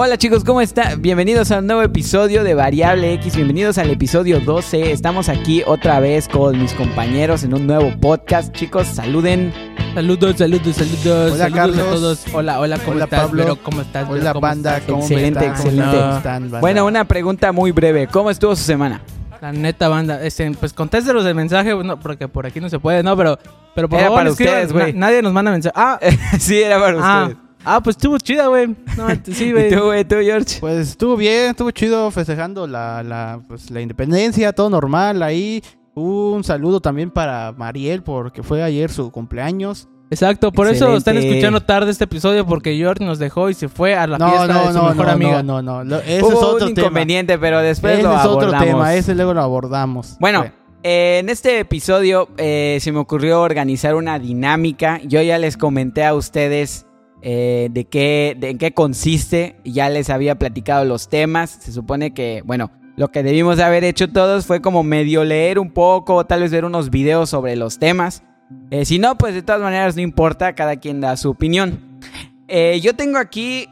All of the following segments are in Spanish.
Hola chicos, ¿cómo están? Bienvenidos a un nuevo episodio de Variable X, bienvenidos al episodio 12. Estamos aquí otra vez con mis compañeros en un nuevo podcast. Chicos, saluden. Saludos, saludos, saludos. Hola, saludos Carlos. a todos. Hola, hola, ¿cómo Hola, estás? Pablo. ¿Cómo estás? Hola, ¿Cómo banda. estás? ¿Cómo Excelente, están? excelente. ¿Cómo están, banda? Bueno, una pregunta muy breve. ¿Cómo estuvo su semana? La neta, banda. Este, pues contéstenos el mensaje, no, porque por aquí no se puede, ¿no? Pero, pero por Era favor, para escriban. ustedes, güey. Na- nadie nos manda mensaje. Ah, sí, era para ah, ustedes. Ah, pues estuvo chida, güey. No, sí, ¿Y güey. tú, güey, tú, George? Pues estuvo bien, estuvo chido festejando la, la, pues, la independencia, todo normal ahí. Un saludo también para Mariel porque fue ayer su cumpleaños. Exacto, por eso están escuchando tarde este episodio, porque George nos dejó y se fue a la No, fiesta no, de su no, mejor no, amiga. no, no, no. Ese Hubo es otro un tema. inconveniente, pero después Ese lo es otro tema, ese luego lo abordamos. Bueno, Bueno, eh, en este episodio eh, se me ocurrió organizar una dinámica. Yo ya les comenté a ustedes eh, de qué, de qué consiste. Ya les había platicado los temas. Se supone que, bueno, lo que debimos de haber hecho todos fue como medio leer un poco, tal vez ver unos videos sobre los temas. Eh, si no, pues de todas maneras no importa, cada quien da su opinión. Eh, yo tengo aquí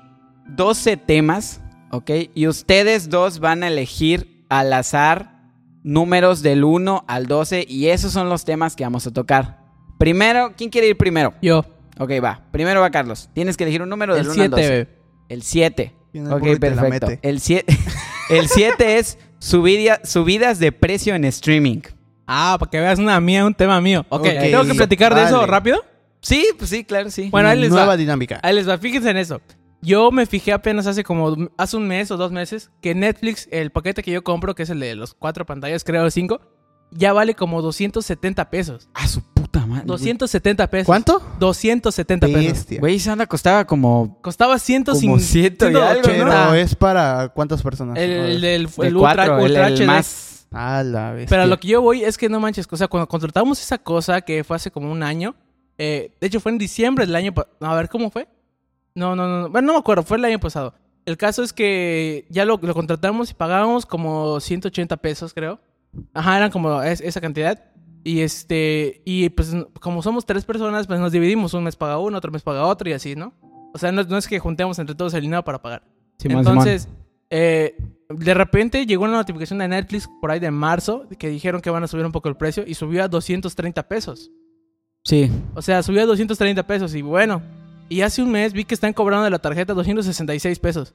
12 temas, ¿ok? Y ustedes dos van a elegir al azar números del 1 al 12 y esos son los temas que vamos a tocar. Primero, ¿quién quiere ir primero? Yo, Ok, va. Primero va Carlos. Tienes que elegir un número del el 1 al 12. 7, güey. El 7. Tiene Ok, perfecto. mete. El 7 el 7 es subida- subidas de precio en streaming. Ah, para que veas una mía, un tema mío. Ok, Ok, ¿tengo que platicar de eso rápido? Sí, pues sí, claro, sí. Bueno, ahí les nueva va. dinámica. Ahí les va, fíjense en eso. Yo me fijé apenas hace como hace un mes o dos meses que Netflix, el paquete que yo compro, que es el de los cuatro pantallas, creo cinco, ya vale como 270 pesos. A su puta madre. 270 pesos. ¿Cuánto? 270 pesos. Bestia. Güey, esa onda costaba como Costaba Como 150. ciento y algo, Pero ¿no? es para cuántas personas? El, el del de el Ultra, 4, el, Ultra el HD. más... A la bestia. Pero a lo que yo voy es que no manches, o sea, cuando contratamos esa cosa que fue hace como un año, eh, de hecho fue en diciembre del año pasado. A ver, ¿cómo fue? No, no, no, bueno, no me acuerdo, fue el año pasado. El caso es que ya lo, lo contratamos y pagábamos como 180 pesos, creo. Ajá, eran como es- esa cantidad. Y este, y pues como somos tres personas, pues nos dividimos. Un mes paga uno, otro mes paga otro y así, ¿no? O sea, no, no es que juntemos entre todos el dinero para pagar. Simón, Entonces, eh, de repente llegó una notificación de Netflix por ahí de marzo que dijeron que van a subir un poco el precio y subió a 230 pesos. Sí. O sea, subió a 230 pesos y bueno. Y hace un mes vi que están cobrando de la tarjeta 266 pesos.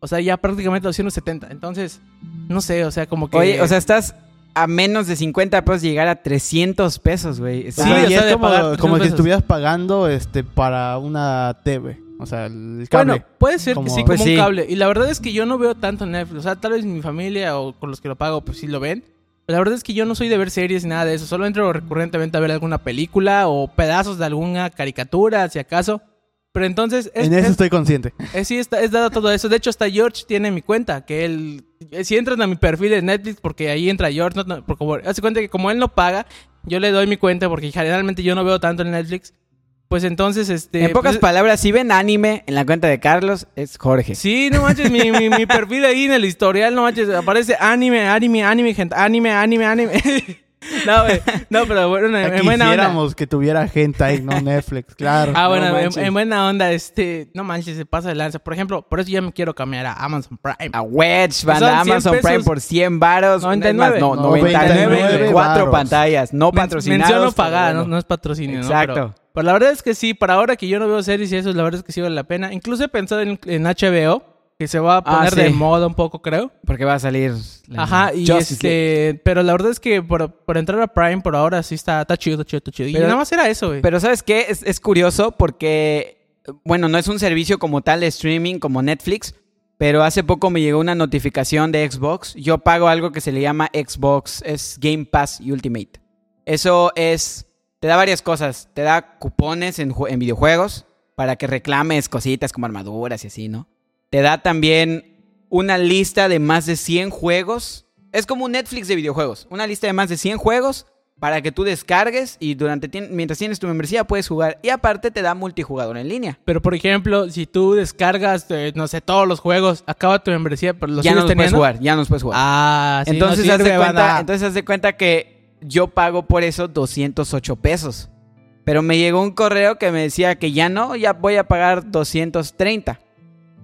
O sea, ya prácticamente 270. Entonces, no sé, o sea, como que... Oye, o sea, estás a menos de 50 pesos llegar a 300 pesos, güey. O Sí, sea, y es como, pagar 300 como si estuvieras pagando este para una TV. O sea, el cable. Bueno, puede ser que sí, como Pues sí. un cable. Y la verdad es que yo no veo tanto Netflix. O sea, tal vez mi familia o con los que lo pago, pues sí lo ven. La verdad es que yo no soy de ver series ni nada de eso. Solo entro recurrentemente a ver alguna película o pedazos de alguna caricatura, si acaso. Pero entonces, es, en eso es- estoy consciente. es- sí, está, es dado todo eso. De hecho, hasta George tiene mi cuenta. Que él, eh, si entran a mi perfil de Netflix, porque ahí entra George, no, no, porque hace cuenta que como él no paga, yo le doy mi cuenta porque generalmente yo no veo tanto en Netflix. Pues entonces, este... en pocas pues, palabras, si ven anime en la cuenta de Carlos, es Jorge. Sí, no manches, mi, mi, mi perfil ahí en el historial, no manches, aparece anime, anime, anime, gente, anime, anime, anime. no, no, pero bueno, en, en buena onda. Quisiéramos que tuviera gente ahí, no Netflix, claro. Ah, bueno, No en, buena onda, este, no manches, se pasa de lanza. Por ejemplo, por eso ya me quiero cambiar a Amazon Prime. A Wedge, banda Son 100 Amazon pesos. Prime por 100 varos. 99. Es más, no, 99 99, cuatro pantallas, no Men- patrocinados. Menciono pero pagada, no, bueno. no es patrocinio, ¿no? Exacto. Pero, pero la verdad es que sí, para ahora que yo no veo series y eso, la verdad es que sí vale la pena. Incluso he pensado en, en HBO, que se va a Ah, poner de moda un poco, creo. Porque va a salir. la Ajá, y Justice League. este, pero la verdad es que por, por entrar a Prime por ahora sí está, está chido, está chido, está chido. Y Pero- nada más era eso, güey. Pero ¿sabes qué? Es, es curioso porque, bueno, no es un servicio como tal de streaming como Netflix, pero hace poco me llegó una notificación de Xbox. Yo pago algo que se le llama Xbox, es Game Pass Ultimate. Eso es, te da varias cosas. Te da cupones en, en videojuegos para que reclames cositas como armaduras y así, ¿no? Te da también una lista de más de 100 juegos. Es como un Netflix de videojuegos. Una lista de más de 100 juegos para que tú descargues y durante mientras tienes tu membresía puedes jugar. Y aparte te da multijugador en línea. Pero por ejemplo, si tú descargas, eh, no sé, todos los juegos, acaba tu membresía, pero los ya no los puedes jugar, ya no los puedes jugar. Ah, sí, entonces, no haz de cuenta, entonces haz de cuenta que yo pago por eso 208 pesos. Pero me llegó un correo que me decía que ya no, ya voy a pagar 230.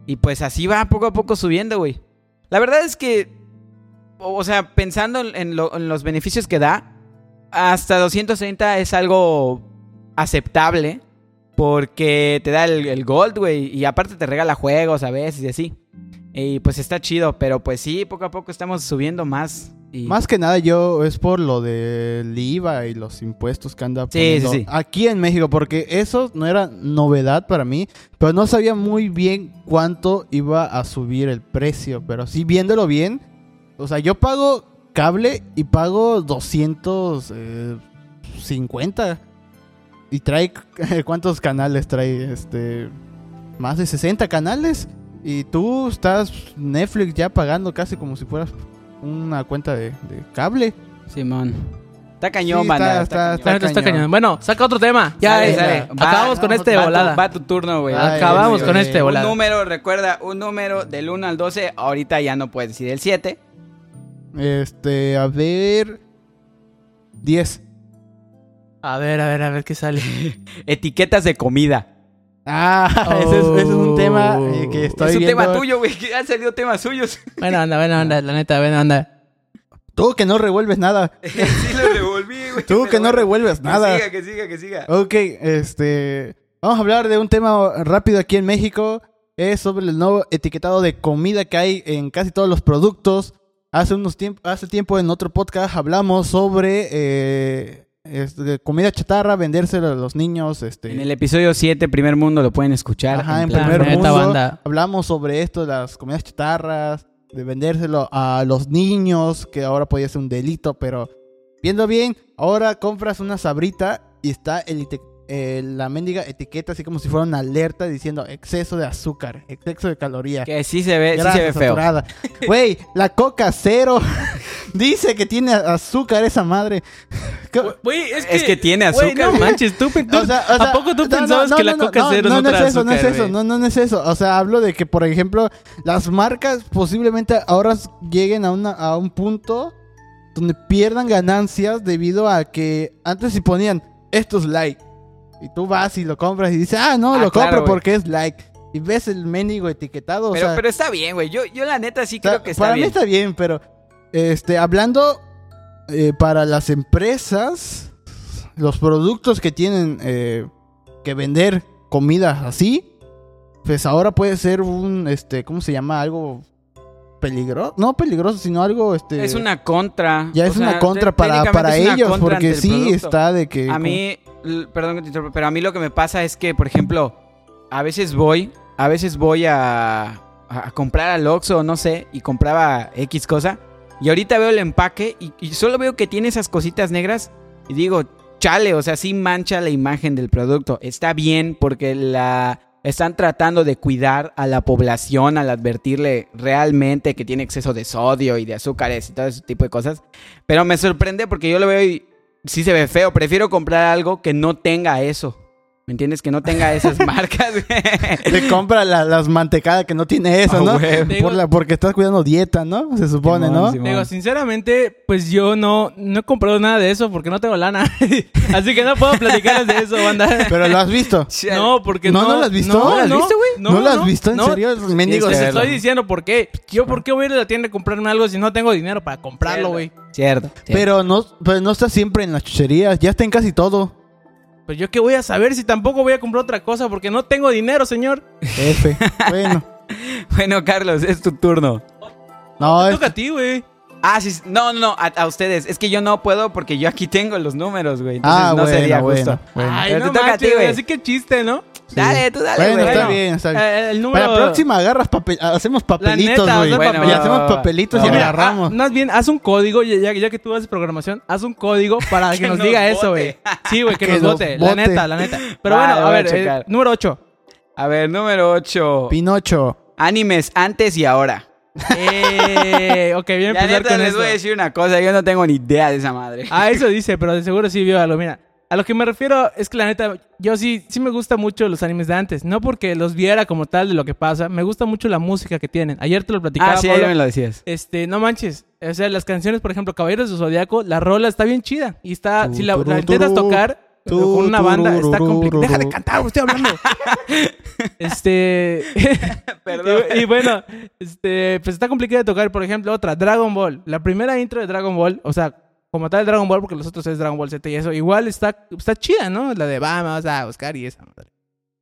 Y pues así va poco a poco subiendo, güey. La verdad es que, o sea, pensando en los beneficios que da, hasta 230 es algo aceptable. Porque te da el, el gold, güey. Y aparte te regala juegos a veces y así. Y pues está chido. Pero pues sí, poco a poco estamos subiendo más. Y... Más que nada yo es por lo del IVA y los impuestos que anda Sí, poniendo sí, sí. aquí en México, porque eso no era novedad para mí, pero no sabía muy bien cuánto iba a subir el precio, pero sí viéndolo bien, o sea, yo pago cable y pago 250 y trae cuántos canales trae este más de 60 canales. Y tú estás Netflix ya pagando casi como si fueras una cuenta de, de cable. Simón. Está cañón, Sí, banda. está- está está- cañón. cañón. cañón. Bueno, saca otro tema. Ya, Sale, eh, sale. acabamos Va, con este de va tu- volada. Va tu turno, güey. Ay, Acabamos Dios con mío. este de Un volada. número, recuerda, un número del 1 al 12. Ahorita ya no puedes decir el 7. Este, a ver 10. A ver, a ver, a ver qué sale. Etiquetas de comida. Ah, ese, es, ese es un tema eh, que estoy es un viendo. tema tuyo, güey. Que han salido temas suyos. Bueno, anda, bueno, anda, la neta, bueno, anda. Tú que no revuelves nada. sí lo revolví, güey. Tú que no revuelves nada. Que siga, que siga, que siga. Ok, este. Vamos a hablar de un tema rápido aquí en México. Es sobre el nuevo etiquetado de comida que hay en casi todos los productos. Hace unos tiemp hace tiempo en otro podcast hablamos sobre eh, este, comida chatarra, vendérsela a los niños. Este, En el episodio 7, Primer Mundo, lo pueden escuchar. Ajá, en primer mundo banda. hablamos sobre esto de las comidas chatarras, de vendérselo a los niños, que ahora podía ser un delito, pero viendo bien, ahora compras una sabrita y está el eh, la mendiga etiqueta así como si fuera una alerta diciendo exceso de azúcar, exceso de calorías. Que sí se ve, sí se ve feo. Güey, la coca cero dice que tiene azúcar esa madre. ¿Qué- Güey, es Es que tiene azúcar, no güey. manches, tú, tú- O sea, o sea, ¿a poco tú no, pensabas no, que no, la no, coca no, cero no, no, no es eso, no es azúcar, eso, no, no, no es eso. O sea, hablo de que, por ejemplo, las marcas posiblemente ahora lleguen a, una, a un punto donde pierdan ganancias debido a que antes si ponían esto es like y tú vas y lo compras y dices, ah, no, Ah, lo claro, compro porque es like. Y ves el mendigo etiquetado, Pero, o sea, pero está bien, güey. Yo, yo la neta sí o sea, creo que está para bien. mí está bien, pero este, hablando eh, para las empresas, los productos que tienen eh, que vender comida así, pues ahora puede ser un, este, ¿cómo se llama? Algo peligroso, no peligroso, sino algo, este, Es una contra. ya es sea, una contra para, para ellos, contra porque sí está de que A mí, perdón que te interrumpa, pero a mí lo que me pasa es que, por ejemplo, a veces voy, a veces voy a, a comprar al Oxxo, no sé, y compraba X cosa, y ahorita veo el empaque y, solo veo que tiene esas cositas negras y digo, chale, o sea, sí mancha la imagen del producto. Está bien porque la están tratando de cuidar a la población al advertirle realmente que tiene exceso de sodio y de azúcares y todo ese tipo de cosas. Pero me sorprende porque yo lo veo y sí se ve feo. Prefiero comprar algo que no tenga eso. ¿Me entiendes? Que no tenga esas marcas. te compra la- las mantecadas que no tiene eso, Ah, ¿no? Por la, porque estás cuidando dieta, ¿no? Se supone, Simón, ¿no? Simón. Digo, sinceramente, pues yo no, no he comprado nada de eso porque no tengo lana. Así que no puedo platicarles de eso, banda. Pero lo has visto. No, porque ¿No, no. no lo has visto? No, ¿No lo has visto, güey? ¿No, lo has visto? ¿En no. serio? Mendigos. Les que estoy diciendo por qué. Yo, ¿por qué voy a ir a la tienda a comprarme algo si no tengo dinero para comprarlo, güey? Cierto. cierto. Pero no, pero no está siempre en las chucherías. Ya está en casi todo. Pues yo qué voy a saber si tampoco voy a comprar otra cosa porque no tengo dinero, señor. F. bueno. Bueno, Carlos, es tu turno. No, Te es- toca a ti, güey. Ah, sí. No, no, no. A, a ustedes. Es que yo no puedo porque yo aquí tengo los números, güey. Entonces Ah, no bueno, sería bueno, justo. bueno. Ay, Pero no te toca a ti, güey. Así que chiste, ¿no? Sí. Dale, tú dale, Bueno, güey. está Bueno. bien, está bien. Eh, el Para número... la próxima agarras papel, hacemos papelitos, neta, güey. Bueno, y hacemos papelitos No, y mira, agarramos. Ah, más bien, haz un código, ya, que tú haces programación, haz un código para que, Que nos nos diga eso, güey. Sí, güey, que, Que nos nos vote. La neta, la neta. Pero bueno, lo a a ver, eh, número 8. A ver, número 8. Pinocho. Animes antes y ahora. Eh, ok, a La empezar neta con les voy a decir una cosa. Yo no tengo ni idea de esa madre. Ah, eso dice, pero de seguro sí vio algo. Mira, a lo que me refiero es que la neta, yo sí, sí me gusta mucho los animes de antes. No porque los viera como tal de lo que pasa, me gusta mucho la música que tienen. Ayer te lo platicaba. Ah, sí, Pablo. me lo decías. Este, no manches. O sea, las canciones, por ejemplo, Caballeros de Zodiaco, la rola está bien chida. Y está, si la, intentas tocar con una banda, está complicado. Deja de cantar, estoy hablando. Este. Perdón. y, y bueno, este, pues está complicado de tocar. Por ejemplo, otra, Dragon Ball. La primera intro de Dragon Ball, o sea, como tal Dragon Ball, porque los otros es Dragon Ball Z y eso, igual está, está chida, ¿no? La de vamos a buscar y esa madre.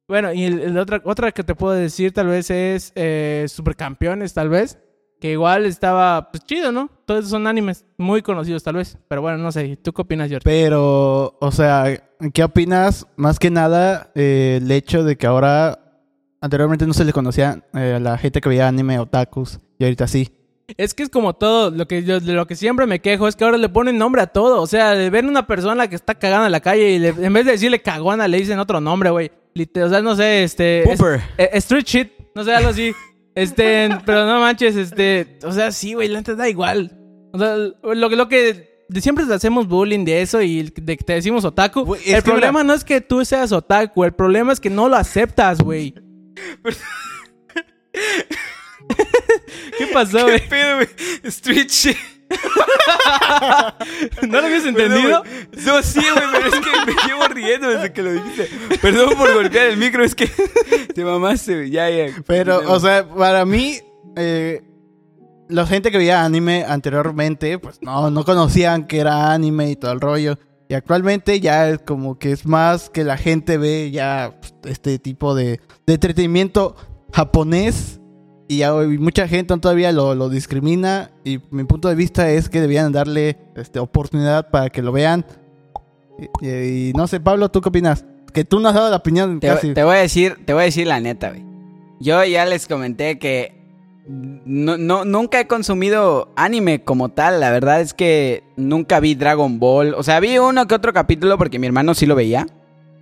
Bueno, y el, el otra, otra que te puedo decir tal vez es eh, Supercampeones, tal vez. Que igual estaba, pues chido, ¿no? Todos son animes muy conocidos, tal vez. Pero bueno, no sé. ¿Tú qué opinas, George? Pero, o sea, ¿qué opinas? Más que nada, eh, el hecho de que ahora, anteriormente no se le conocía eh, a la gente que veía anime otakus, y ahorita sí. Es que es como todo, lo que yo, de lo que siempre me quejo es que ahora le ponen nombre a todo. O sea, de ver una persona que está cagando en la calle y le- en vez de decirle cagona le dicen otro nombre, güey. O sea, no sé, este... es- eh, street shit, no sé, algo así. Este, pero no manches, este... O sea, sí, güey, la neta da igual. O sea, lo, que- lo que... Siempre hacemos bullying de eso y de que te decimos otaku. El problema no es que tú seas otaku, el problema es que no lo aceptas, güey. ¿Qué pasó, güey? pedo, güey? Street shit. ¿No lo habías Perdón, entendido? güey. No, sí, güey, pero es que me llevo riendo desde que lo dijiste. Perdón por golpear el micro, es que te mamaste, güey. Ya, ya. Pero, o sea, para mí, eh, la gente que veía anime anteriormente, pues no, no conocían que era anime y todo el rollo. Y actualmente ya es como que es más que la gente ve ya pues, este tipo de, de entretenimiento japonés. Y mucha gente todavía lo, lo discrimina. Y mi punto de vista es que debían darle este, oportunidad para que lo vean. Y, y- y no sé, Pablo, ¿tú qué opinas? Que tú no has dado la opinión Te, casi. te voy a decir, te voy a decir la neta, güey. Yo ya les comenté que no, no, nunca he consumido anime como tal. La verdad es que nunca vi Dragon Ball. O sea, vi uno que otro capítulo porque mi hermano sí lo veía.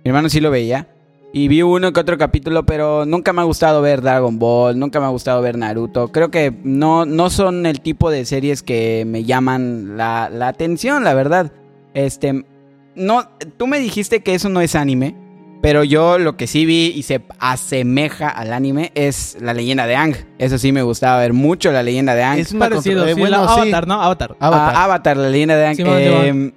Mi hermano sí lo veía. Y vi uno que otro capítulo, pero nunca me ha gustado ver Dragon Ball, nunca me ha gustado ver Naruto. Creo que no, no son el tipo de series que me llaman la, la atención, la verdad. Este, no, tú me dijiste que eso no es anime, pero yo lo que sí vi y se asemeja al anime es la leyenda de Ang. Eso sí me gustaba ver mucho la leyenda de Ang. Es Parecido, eh, sí, bueno, la- sí. Avatar, ¿no? Avatar. Avatar. Ah, Avatar, la leyenda de. Simón, Eh,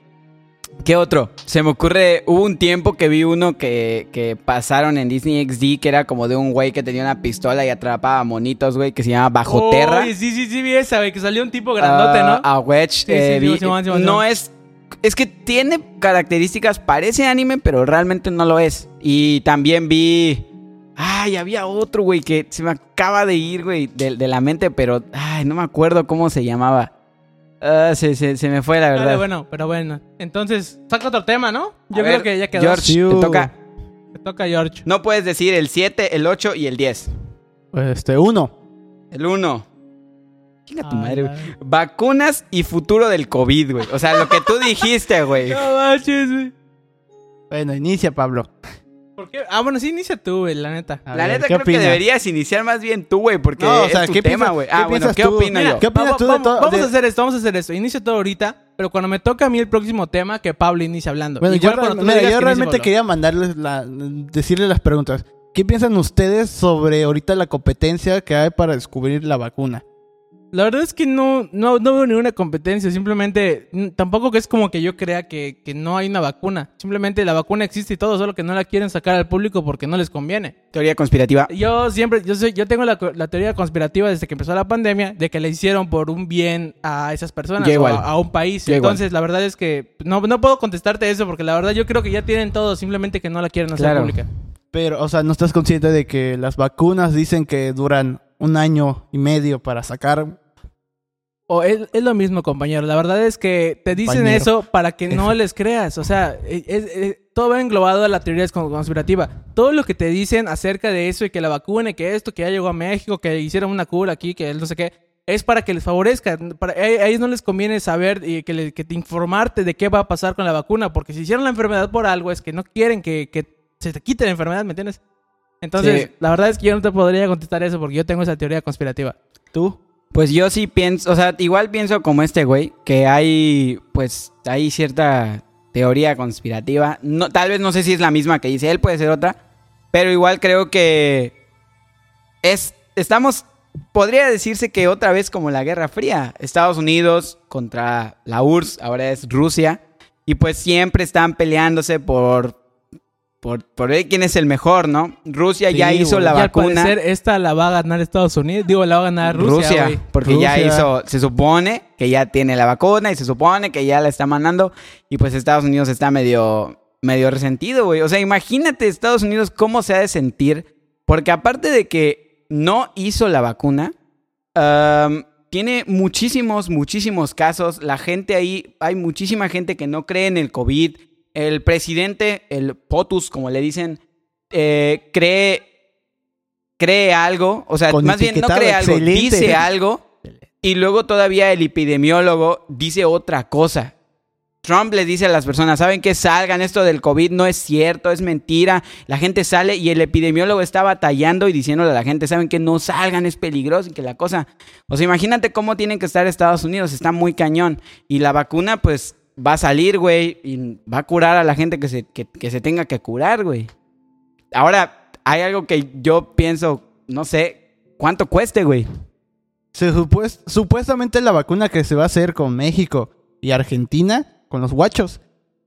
¿Qué otro? Se me ocurre, hubo un tiempo que vi uno que, que pasaron en Disney XD, que era como de un güey que tenía una pistola y atrapaba monitos, güey, que se llama Bajo Terra. Sí, sí, sí, vi esa, güey, que salió un tipo grandote, Ah, ¿no? A Wedge. Sí, eh, sí, vi- Simón, Simón, no es... Es que tiene características, parece anime, pero realmente no lo es. Y también vi... Ay, había otro, güey, que se me acaba de ir, güey, de, de la mente, pero... Ay, no me acuerdo cómo se llamaba. Ah, se, se- se me fue, la verdad. Vale, bueno, pero bueno. Entonces, saca otro tema, ¿no? Yo A creo ver, que ya quedó. George, Sí, te toca... Te toca, George. No puedes decir el 7, el 8 y el 10. Este, uno. El 1. Chinga tu Ay, madre, güey. Vacunas y futuro del COVID, güey. O sea, lo que tú dijiste, güey. No manches, güey. Bueno, inicia, Pablo. ¿Por qué? Ah, bueno, sí, inicia tú, güey, la neta. A La ver, neta ¿qué creo que deberías iniciar más bien tú, güey, porque No, o es sea, tu ¿qué tema, güey. Ah, bueno, ¿qué tú? opino Mira, yo? ¿Qué opinas vamos, tú de vamos- todo- vamos de- a hacer esto, vamos a hacer esto. Inicia todo ahorita, pero cuando me toca a mí el próximo tema, que Pablo inicie hablando. Bueno, Igual yo, cuando tú mira, digas yo que realmente quería mandarles la, decirles las preguntas. ¿Qué piensan ustedes sobre ahorita la competencia que hay para descubrir la vacuna? La verdad es que no, no, no veo ninguna competencia. Simplemente, tampoco que es como que yo crea que, que no hay una vacuna. Simplemente la vacuna existe y todo, solo que no la quieren sacar al público porque no les conviene. Teoría conspirativa. Yo siempre, yo soy, yo tengo la, la teoría conspirativa desde que empezó la pandemia de que le hicieron por un bien a esas personas o a, a un país. Yo igual. Entonces, la verdad es que no, no puedo contestarte eso porque la verdad yo creo que ya tienen todo, simplemente que no la quieren hacer Claro. pública. Pero, o sea, ¿no estás consciente de que las vacunas dicen que duran un año y medio para sacar? O es, es lo mismo, compañero. La verdad es que te dicen eso para que no les creas. O sea, es- es- es- todo va englobado a la teoría cons- conspirativa. Todo lo que te dicen acerca de eso y que la vacuna, y que esto, que ya llegó a México, que hicieron una cura aquí, que no sé qué, es para que les favorezca. Para, a a ellos no les conviene saber y que, le- que informarte de qué va a pasar con la vacuna, porque si hicieron la enfermedad por algo es que no quieren que, que se te quite la enfermedad, ¿me entiendes? Entonces, Sí. la verdad es que yo no te podría contestar eso porque yo tengo esa teoría conspirativa. ¿Tú? Pues yo sí pienso, o sea, igual pienso como este güey, que hay, pues, hay cierta teoría conspirativa. No, tal vez no sé si es la misma que dice él, puede ser otra, pero igual creo que es, estamos, podría decirse que otra vez como la Guerra Fría, Estados Unidos contra la URSS, ahora es Rusia, y pues siempre están peleándose por por, por ver quién es el mejor, ¿no? Rusia ya hizo la Y al vacuna. parecer esta la va a ganar Estados Unidos. Digo, la va a ganar Rusia, güey. porque ya Rusia. hizo, se supone que ya tiene la vacuna y se supone que ya la está mandando y pues Estados Unidos está medio, medio resentido, güey. O sea, imagínate Estados Unidos cómo se ha de sentir, porque aparte de que no hizo la vacuna, tiene muchísimos, muchísimos casos. La gente ahí, hay muchísima gente que no cree en el COVID. El presidente, el POTUS, como le dicen, eh, cree, cree algo. O sea, Con más bien no cree algo, excelente. dice algo. Y luego todavía el epidemiólogo dice otra cosa. Trump le dice a las personas, ¿saben qué? Salgan, esto del COVID no es cierto, es mentira. La gente sale y el epidemiólogo está batallando y diciéndole a la gente, ¿saben qué? No salgan, es peligroso y que la cosa... O sea, imagínate cómo tienen que estar Estados Unidos, está muy cañón. Y la vacuna, pues, va a salir, güey, y va a curar a la gente que se, que, que se tenga que curar, güey. Ahora, hay algo que yo pienso, no sé, ¿cuánto cueste, güey? Se supues- supuestamente la vacuna que se va a hacer con México y Argentina, con los guachos,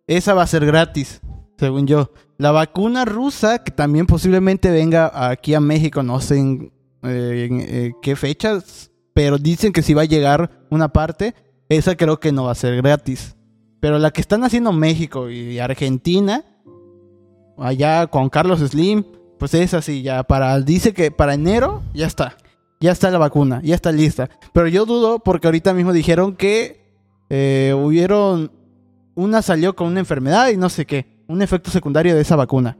esa va a ser gratis, según yo. La vacuna rusa, que también posiblemente venga aquí a México, no sé en, eh, eh, qué fechas, pero dicen que si va a llegar una parte, esa creo que no va a ser gratis. Pero la que están haciendo México y Argentina, allá con Carlos Slim, pues es así, ya para, dice que para enero ya está. Ya está la vacuna, ya está lista. Pero yo dudo porque ahorita mismo dijeron que eh, hubieron... Una salió con una enfermedad y no sé qué. Un efecto secundario de esa vacuna.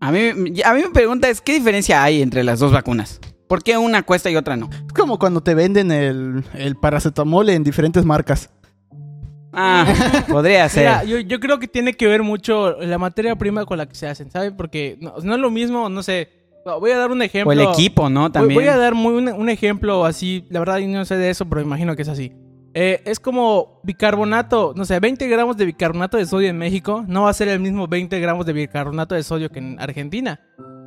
A mí, a mí me pregunta es, ¿qué diferencia hay entre las dos vacunas? ¿Por qué una cuesta y otra no? Es como cuando te venden el, el paracetamol en diferentes marcas. Ah, podría ser. Mira, yo, yo creo que tiene que ver mucho la materia prima con la que se hacen, ¿sabes? Porque no, no es lo mismo, no sé. Voy a dar un ejemplo. o el equipo, ¿no? Voy- También. Voy a dar muy un, un ejemplo así. La verdad, yo no sé de eso, pero imagino que es así. Eh, es como bicarbonato, no sé, 20 gramos de bicarbonato de sodio en México no va a ser el mismo 20 gramos de bicarbonato de sodio que en Argentina.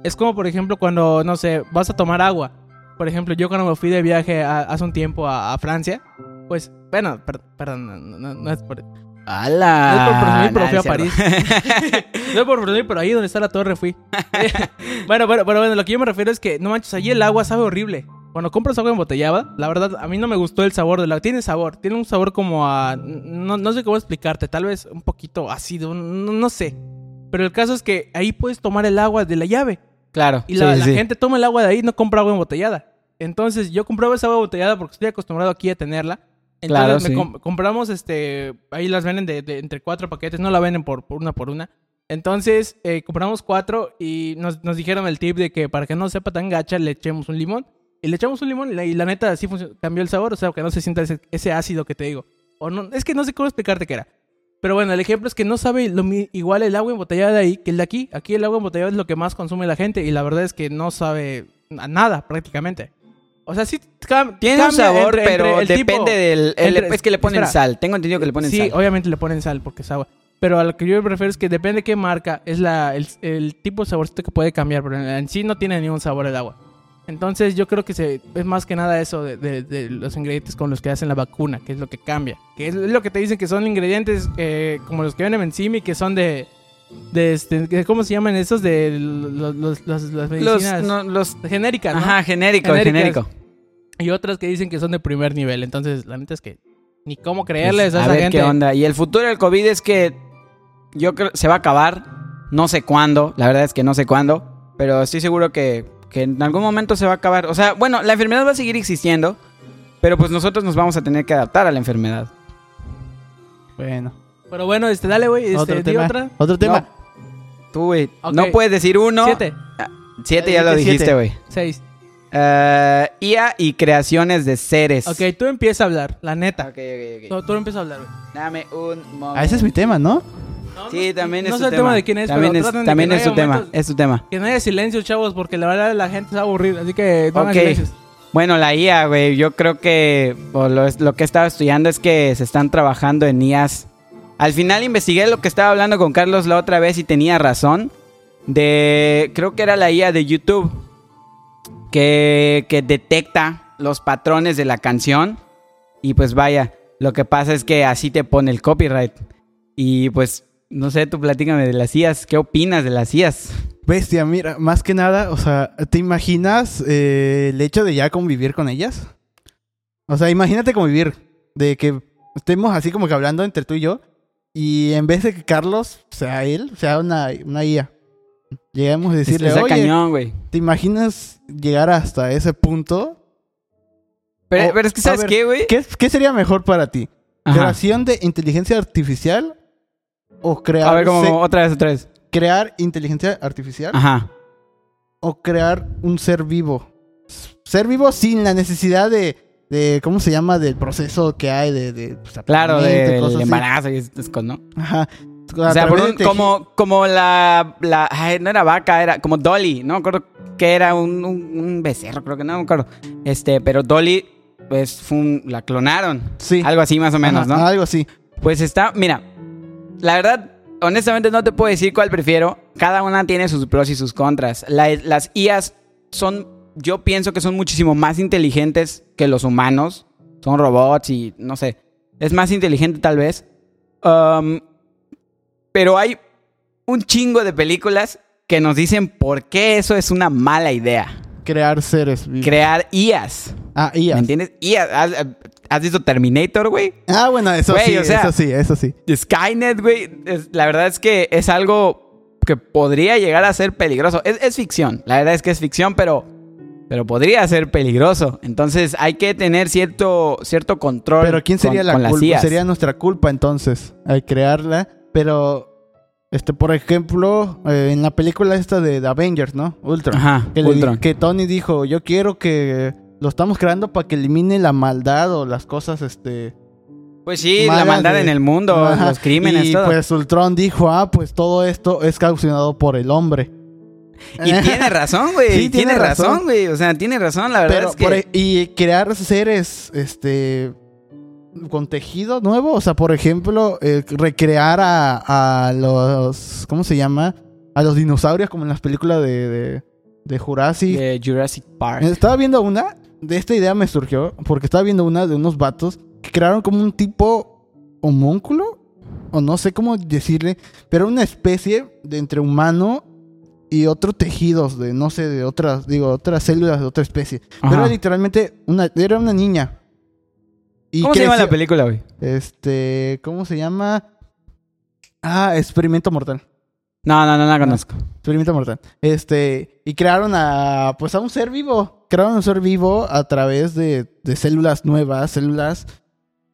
Es como, por ejemplo, cuando, no sé, vas a tomar agua. Por ejemplo, yo cuando me fui de viaje a- hace un tiempo a, a Francia, pues, bueno, per- perdón, no, no- no es por... ¡Hala! No es por presumir, pero fui a cierto. No es por presumir, pero ahí donde está la torre fui. bueno, bueno, pero bueno, lo que yo me refiero es que, no manches, allí el agua sabe horrible. Cuando compras agua embotellada, la verdad, a mí no me gustó el sabor del agua. Tiene sabor, tiene un sabor como a... No, no sé cómo explicarte, tal vez un poquito ácido, no, no sé. Pero el caso es que ahí puedes tomar el agua de la llave. Claro. Y la, sí, la sí. gente toma el agua de ahí y no compra agua embotellada. Entonces yo compraba esa agua embotellada porque estoy acostumbrado aquí a tenerla. Entonces Claro, me sí. com- compramos, este, ahí las venden de, de entre cuatro paquetes, no la venden por, por una por una. Entonces eh, compramos cuatro y nos, nos dijeron el tip de que para que no sepa tan gacha le echemos un limón. Y le echamos un limón y la, y la neta así cambió el sabor, o sea, que no se sienta ese, ese ácido que te digo. O no, es que no sé cómo explicarte qué era. Pero bueno, el ejemplo es que no sabe lo igual el agua embotellada de ahí que el de aquí. Aquí el agua embotellada es lo que más consume la gente y la verdad es que no sabe a nada prácticamente. O sea, sí Tiene un sabor, entre- pero entre depende tipo- del... el- entre- es que le ponen espera. sal. Tengo entendido que le ponen sí, sal. obviamente le ponen sal porque es agua. Pero a lo que yo me refiero es que depende de qué marca es la, el, el tipo de saborcito que puede cambiar, pero en, sí no tiene ningún sabor el agua. Entonces yo creo que se, es más que nada eso de, de- de los ingredientes con los que hacen la vacuna, que es lo que cambia. Que es lo que te dicen que son ingredientes eh, como los que venden en Simi, que son de... de este, que- ¿Cómo se llaman esos? De los, los- los- las los, medicinas no, los... genéricas, ¿no? Ajá, genérico, Genéricas. genérico. Y otras que dicen que son de primer nivel. Entonces, la neta es que ni cómo creerles Pues, a a esa ver gente. qué onda. Y el futuro del COVID es que yo creo se va a acabar. No sé cuándo. La verdad es que no sé cuándo. Pero estoy seguro que, que en algún momento se va a acabar. O sea, bueno, la enfermedad va a seguir existiendo. Pero pues nosotros nos vamos a tener que adaptar a la enfermedad. Bueno. Pero bueno, este, dale, güey. Este, otro di tema. otra. Otro tema. Tú, güey. No puedes decir uno. Siete. Siete Ya ya lo dijiste güey. Seis. Eh, IA y creaciones de seres. Ok, tú empieza a hablar, la neta. Ok, ok, ok. No, tú empieza a hablar, güey. Dame un momento. Ah, ese es mi tema, ¿no? No, Sí, no- también es no tu sé el tema de quién es, también pero es, también no es tu haya tema. Es tu tema. Que no haya silencio, chavos, porque la verdad la gente se va a aburrir. Así que pongan Ok. silencios. Bueno, la IA, güey, yo creo que o lo, es- lo que he estado estudiando es que se están trabajando en IAs. Al final investigué lo que estaba hablando con Carlos la otra vez y tenía razón. De, creo que era la IA de YouTube, que, que detecta los patrones de la canción. Y pues vaya, lo que pasa es que así te pone el copyright. Y pues no sé, tú platícame de las IAS. ¿Qué opinas de las IAS? Bestia, mira, más que nada, o sea, ¿te imaginas eh, el hecho de ya convivir con ellas? O sea, imagínate convivir, de que estemos así como que hablando entre tú y yo, y en vez de que Carlos sea él, sea una, una IA. Llegamos a decirle, oye, cañón, güey. ¿te imaginas llegar hasta ese punto? Pero, O- pero es que, ¿sabes ver, qué, güey? ¿Qué, qué sería mejor para ti? Ajá. ¿Creación de inteligencia artificial o crear, A ver, como otra vez, otra vez. crear inteligencia artificial Ajá. o crear un ser vivo? Ser vivo sin la necesidad de, de ¿cómo se llama? Del proceso que hay de... de pues, Claro, del así. embarazo y estas cosas, ¿no? Ajá. O sea, por un- como, como la, la... ay, no era vaca, era como Dolly. No me acuerdo que era un, un, un becerro, creo que no me acuerdo. Este, pero Dolly, pues, fue un- la clonaron. Sí. Algo así más o menos, Ajá, ¿no? Algo así. Pues está, mira, la verdad, honestamente no te puedo decir cuál prefiero. Cada una tiene sus pros y sus contras. La- las IAs son, yo pienso que son muchísimo más inteligentes que los humanos. Son robots y no sé, es más inteligente tal vez. Um, pero hay un chingo de películas que nos dicen por qué eso es una mala idea. Crear seres vivos. Crear IAs. ah, IA. ¿Me entiendes? IAs. ¿Has, has visto Terminator, güey? Ah, bueno, eso sí, o sea- eso sí, eso sí. Skynet, güey, la verdad es que es algo que podría llegar a ser peligroso. Es, es ficción, la verdad es que es ficción, pero, pero podría ser peligroso. Entonces hay que tener cierto, cierto control. Pero ¿quién sería con- la con culpa? Sería nuestra culpa entonces al crearla. Pero, este, por ejemplo, eh, en la película esta de The Avengers, ¿no? Ultron. Ajá, que, le Ultron. que Tony dijo, yo quiero que lo estamos creando para que elimine la maldad o las cosas, este... Pues sí, la maldad de- en el mundo, Ajá. los crímenes, y todo. pues Ultron dijo, ah, pues todo esto es causado por el hombre. Y tiene razón, güey. Sí, tiene, tiene razón, güey. O sea, tiene razón, la verdad Pero, es que... por e- y crear seres, este, con tejido nuevo, o sea, por ejemplo, eh, recrear a, a los, ¿cómo se llama? A los dinosaurios como en las películas de, de, de Jurassic. de Jurassic Park. Estaba viendo una, de esta idea me surgió, porque estaba viendo una de unos vatos que crearon como un tipo homúnculo, o no sé cómo decirle, pero una especie de entre humano y otros tejidos de, no sé, de otras, digo, otras células de otra especie. Pero era literalmente una, era una niña. Y ¿Cómo se llama la película, güey? Este, ¿cómo se llama? Ah, Experimento Mortal. No, no, no la conozco. Experimento mortal. Este, y crearon a, pues a un ser vivo. Crearon un ser vivo a través de, de células nuevas, células.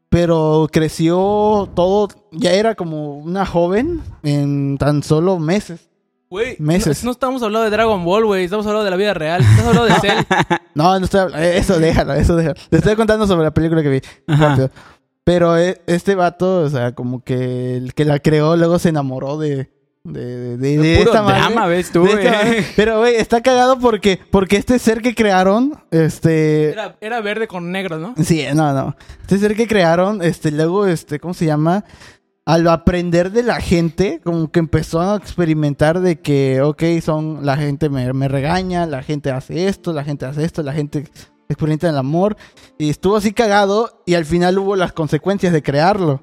Pero creció todo, ya era como una joven en tan solo meses. Güey, Meses. No, no estamos hablando de Dragon Ball, güey. Estamos hablando de la vida real. Estamos hablando de Cell. No, no estoy habl- eh, Eso déjalo, eso déjalo. Le estoy contando sobre la película que vi. Ajá. rápido. Pero eh, este vato, o sea, como que el que la creó luego se enamoró de, de, de, de- de Puro esta madre. drama, ves tú, De güey. madre. Pero, güey, está cagado porque, porque este ser que crearon, este... Era, era verde con negro, ¿no? Sí, no, no. Este ser que crearon, este, luego, este, ¿cómo se llama? Al aprender de la gente, como que empezó a experimentar de que, ok, son, la gente me, me regaña, la gente hace esto, la gente hace esto, la gente experimenta el amor. Y estuvo así cagado y al final hubo las consecuencias de crearlo.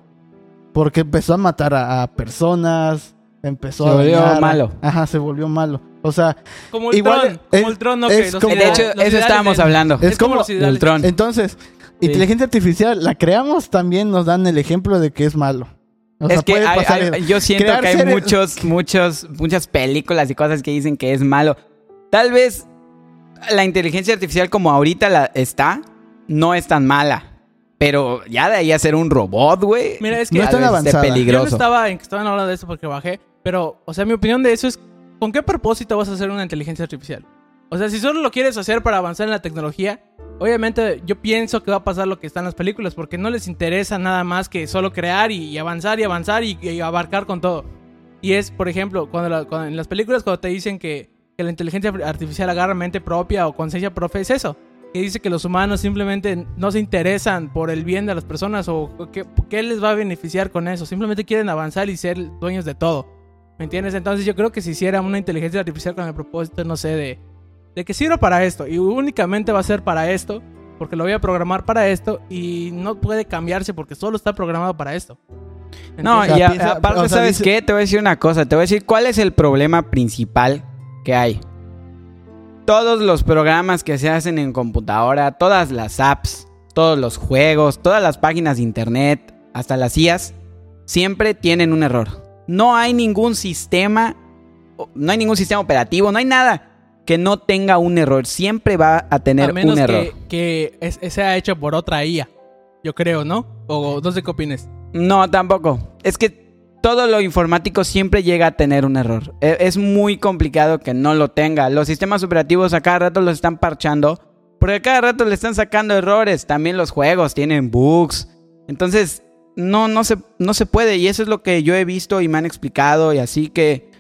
Porque empezó a matar a, a personas, empezó Se a... volvió dañar a- malo. Ajá, se volvió malo. O sea, Como el Igual Tron. es- Como el Tron, ¿no? es que los como- de hecho, eso estábamos de- hablando. Es como Del ideales. Tron. entonces, inteligencia artificial, la creamos también nos dan el ejemplo de que es malo. O sea, es que puede hay- pasar hay- eso. yo siento Crear que hay seres- muchos, muchos, muchas películas y cosas que dicen que es malo. Tal vez la inteligencia artificial como ahorita la está, no es tan mala. Pero ya de ahí a ser un robot, güey. Mira, es que No es tan avanzada. Yo no peligroso. estaba en que estaban hablando de eso porque bajé, pero, o sea, mi opinión de eso es, ¿con qué propósito vas a hacer una inteligencia artificial? O sea, si solo lo quieres hacer para avanzar en la tecnología, obviamente yo pienso que va a pasar lo que está en las películas, porque no les interesa nada más que solo crear y, avanzar y avanzar y, abarcar con todo. Y es, por ejemplo, cuando en las películas cuando te dicen que, que la inteligencia artificial agarra mente propia o conciencia propia, es eso. Que dice que los humanos simplemente no se interesan por el bien de las personas o qué, qué les va a beneficiar con eso. Simplemente quieren avanzar y ser dueños de todo. ¿Me entiendes? Entonces yo creo que si hiciera una inteligencia artificial con el propósito, no sé, de, de que sirva para esto y únicamente va a ser para esto, porque lo voy a programar para esto y no puede cambiarse porque solo está programado para esto. No, O sea, y a- piensa- aparte, o sea, ¿sabes dice- qué? Te voy a decir una cosa. Te voy a decir cuál es el problema principal que hay. Todos los programas que se hacen en computadora, todas las apps, todos los juegos, todas las páginas de internet, hasta las IAS, siempre tienen un error. No hay ningún sistema, no hay ningún sistema operativo, no hay nada que no tenga un error. Siempre va a tener A menos un error. que, que es- sea hecho por otra IA. Yo creo, ¿no? O no sé qué opines. No, tampoco. Es que todo lo informático siempre llega a tener un error. E- Es muy complicado que no lo tenga. Los sistemas operativos a cada rato los están parchando. Porque a cada rato le están sacando errores. También los juegos tienen bugs. Entonces, no, no, se, no se puede. Y eso es lo que yo he visto y me han explicado. Y así que,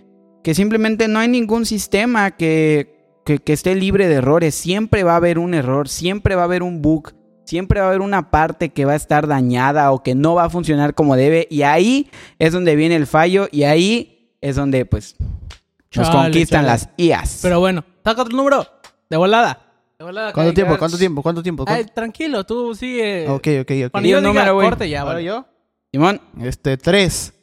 que simplemente no hay ningún sistema que, que, que esté libre de errores. Siempre va a haber un error. Siempre va a haber un bug. Siempre va a haber una parte que va a estar dañada o que no va a funcionar como debe. Y ahí es donde viene el fallo. Y ahí es donde, pues, nos Chale, conquistan chale. las IAS. Pero bueno, saca otro número. De volada. De volada. ¿Cuánto tiempo? ¿Cuánto tiempo? ¿Cuánto tiempo? Tranquilo, tú sigue. Ok, ok, ok. Cuando yo número, güey. corte ya, ¿Ahora vale. yo? Simón, Este, tres.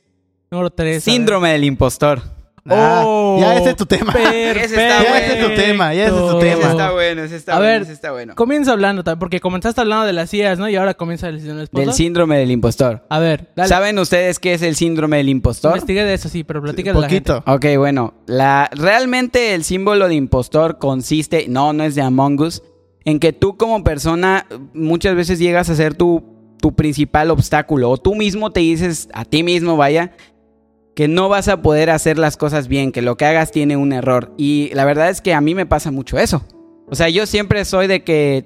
Número 3. síndrome del impostor. Ah, Oh, ya ese es tu tema. Ese está Ya ese es tu tema, ya ese es tu tema. Ese está bueno, ese está A bueno, ver, ese está bueno. Comienza hablando también, porque comenzaste hablando de las IAs, ¿no? Y ahora comienza el síndrome del Del síndrome del impostor. A ver, dale. ¿Saben ustedes qué es el síndrome del impostor? Investigué de eso, sí, pero platica de la gente. Poquito. Ok, bueno, la, realmente el símbolo de impostor consiste, no, no es de Among Us, en que tú como persona muchas veces llegas a ser tu, tu principal obstáculo, o tú mismo te dices a ti mismo, vaya, que no vas a poder hacer las cosas bien, que lo que hagas tiene un error. Y la verdad es que a mí me pasa mucho eso. O sea, yo siempre soy de que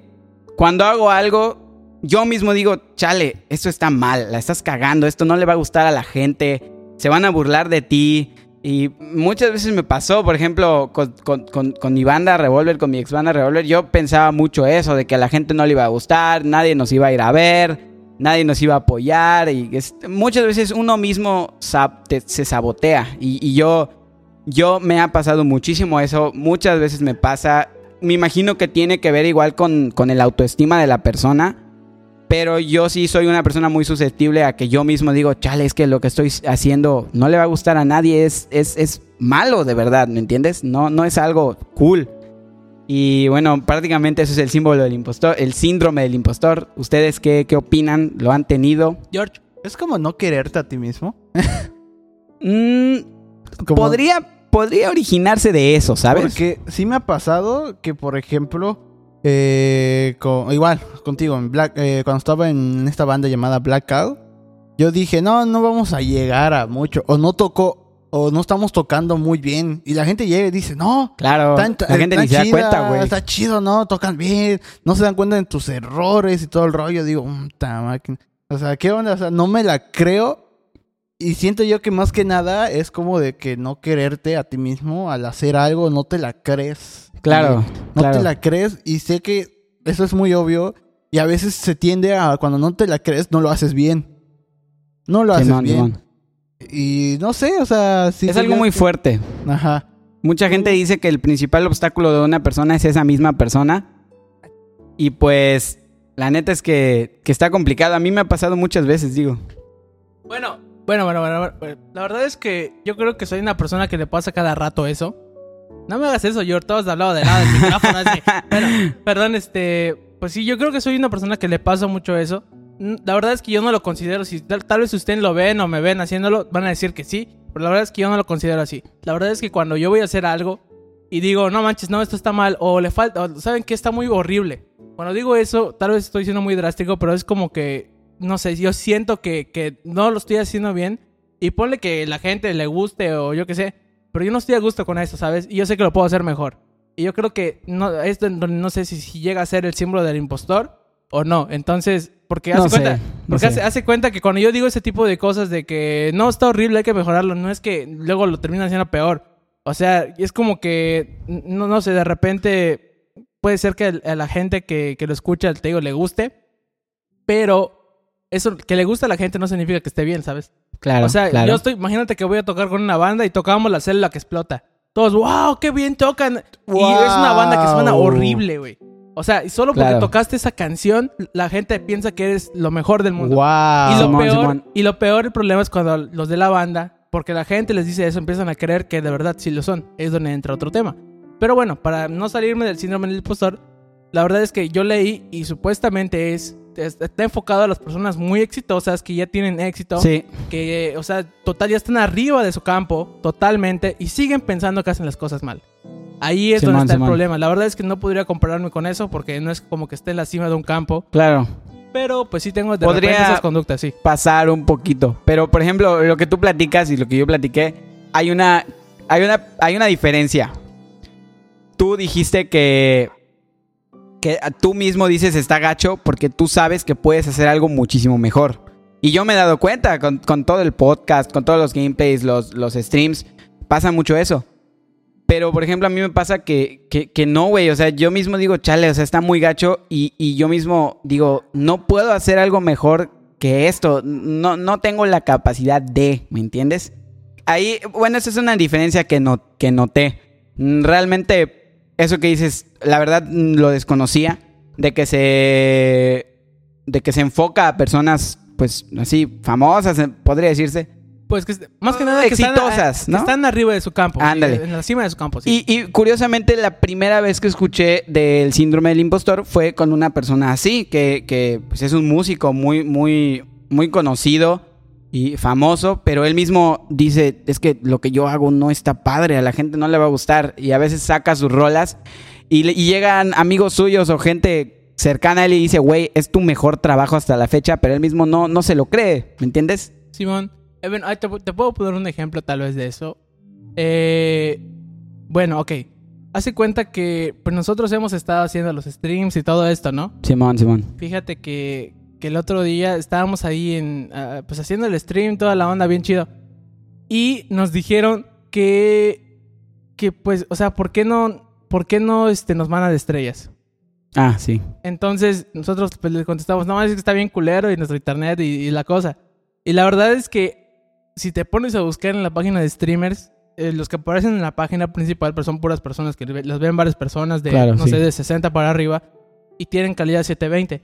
cuando hago algo, yo mismo digo, chale, esto está mal, la estás cagando, esto no le va a gustar a la gente, se van a burlar de ti. Y muchas veces me pasó, por ejemplo, con, con- con- mi banda Revolver, con mi ex banda Revolver, yo pensaba mucho eso, de que a la gente no le iba a gustar, nadie nos iba a ir a ver, nadie nos iba a apoyar. Y muchas veces uno mismo se sabotea. Y, y yo, yo me ha pasado muchísimo eso, muchas veces me pasa. Me imagino que tiene que ver igual con, con el autoestima de la persona. Pero yo sí soy una persona muy susceptible a que yo mismo digo, chale, es que lo que estoy haciendo no le va a gustar a nadie, es, es, es malo de verdad, ¿me entiendes? No, no es algo cool. Y bueno, prácticamente eso es el símbolo del impostor, el síndrome del impostor. ¿Ustedes qué, qué opinan? ¿Lo han tenido? George. Es como no quererte a ti mismo. Mm, Como- podría, podría originarse de eso, ¿sabes? Porque sí me ha pasado que, por ejemplo, eh, con- igual contigo, en Black, eh, cuando estaba en esta banda llamada Blackout, yo dije, no, no vamos a llegar a mucho, o no tocó, o no estamos tocando muy bien. Y la gente llega y dice, no, Claro, Tan- la gente ni se da chida, cuenta, güey. Está chido, ¿no? Tocan bien. No se dan cuenta de tus errores y todo el rollo. Digo, puta máquina. O sea, ¿qué onda? O sea, no me la creo. Y siento yo que más que nada es como de que no quererte a ti mismo al hacer algo, no te la crees. Claro, No claro. te la crees y sé que eso es muy obvio. Y a veces se tiende a cuando no te la crees, no lo haces bien. No lo haces Simón, bien. Y no sé, o sea, sí Es algo muy que- fuerte. Ajá. Mucha gente dice que el principal obstáculo de una persona es esa misma persona. Y pues, la neta es que, que está complicado. A mí me ha pasado muchas veces, digo. Bueno, bueno, bueno, bueno, bueno. La verdad es que yo creo que soy una persona que le pasa cada rato eso. No me hagas eso, George. Todos hablado de lado del micrófono así. Bueno, perdón, este. Pues sí, yo creo que soy una persona que le pasa mucho eso. La verdad es que yo no lo considero. Si tal, tal vez ustedes lo ven o me ven haciéndolo, van a decir que sí. Pero la verdad es que yo no lo considero así. La verdad es que cuando yo voy a hacer algo y digo, no manches, no, esto está mal, o le falta, o saben que está muy horrible. Cuando digo eso, tal vez estoy siendo muy drástico, pero es como que, no sé, yo siento que, que no lo estoy haciendo bien. Y ponle que la gente le guste o yo qué sé, pero yo no estoy a gusto con eso, ¿sabes? Y yo sé que lo puedo hacer mejor. Y yo creo que no, esto no sé si, si llega a ser el símbolo del impostor o no. Entonces, porque No hace sé, cuenta, porque hace, hace cuenta que cuando yo digo ese tipo de cosas de que no está horrible, hay que mejorarlo, no es que luego lo termina haciendo peor. O sea, es como que, no, no sé, de repente puede ser que a la gente que, que lo escucha, te digo, le guste, pero eso que le gusta a la gente no significa que esté bien, ¿sabes? Claro, o sea, claro. yo estoy, imagínate que voy a tocar con una banda y tocábamos la célula que explota. Todos, wow, qué bien tocan. Y es una banda que suena horrible, güey. O sea, solo porque Claro. tocaste esa canción, la gente piensa que eres lo mejor del mundo. Wow. y, lo Simón, peor, Simón. y lo peor, el problema es cuando los de la banda, porque la gente les dice eso, empiezan a creer que de verdad sí lo son. Es donde entra otro tema. Pero bueno, para no salirme del síndrome del impostor, la verdad es que yo leí y supuestamente es, es- está enfocado a las personas muy exitosas que ya tienen éxito, Sí. que, o sea, total ya están arriba de su campo, totalmente, y siguen pensando que hacen las cosas mal. Ahí es Simón, donde está Simón. el problema. La verdad es que no podría compararme con eso porque no es como que esté en la cima de un campo, Claro. pero pues sí tengo de Podría- repente esas conductas, sí. pasar un poquito. Pero, por ejemplo, lo que tú platicas y lo que yo platiqué, hay una, hay una, hay una diferencia. Tú dijiste que, que tú mismo dices está gacho porque tú sabes que puedes hacer algo muchísimo mejor. Y yo me he dado cuenta con, con todo el podcast, con todos los gameplays, los, los streams, pasa mucho eso. Pero, por ejemplo, a mí me pasa que, que, que no, güey. O sea, yo mismo digo, chale, o sea, está muy gacho. Y, y yo mismo digo, no puedo hacer algo mejor que esto. No, no tengo la capacidad de, ¿me entiendes? Ahí, bueno, esa es una diferencia que, no, que noté. Realmente, eso que dices, la verdad lo desconocía. De que se. De que se enfoca a personas, pues, así, famosas, eh, podría decirse. Pues que más que nada que están- exitosas, que ¿no? están arriba de su campo. Ándale. En la cima de su campo, sí. Y, y curiosamente, la primera vez que escuché del síndrome del impostor fue con una persona así, que, que, pues, es un músico muy, muy, muy conocido y famoso, pero él mismo dice, es que lo que yo hago no está padre, a la gente no le va a gustar, y a veces saca sus rolas y, le- y llegan amigos suyos o gente cercana a él y dice, güey, es tu mejor trabajo hasta la fecha, pero él mismo no, no se lo cree, ¿me entiendes? Simón, eh, bueno, te, te puedo poner un ejemplo tal vez de eso. Eh, bueno, ok. Hace cuenta que pues nosotros hemos estado haciendo los streams y todo esto, ¿no? Simón, Simón. Fíjate que, que el otro día estábamos ahí en, ah, pues haciendo el stream, toda la onda bien chido. Y nos dijeron que, que pues, o sea, ¿por qué no, por qué no este, nos mandan de estrellas? Ah, sí. Entonces nosotros pues, le contestamos, no, es que está bien culero y nuestro internet y, y la cosa. Y la verdad es que si te pones a buscar en la página de streamers, eh, los que aparecen en la página principal son puras personas que las ven varias personas de, Claro, no sí. sé, de 60 para arriba y tienen calidad 720.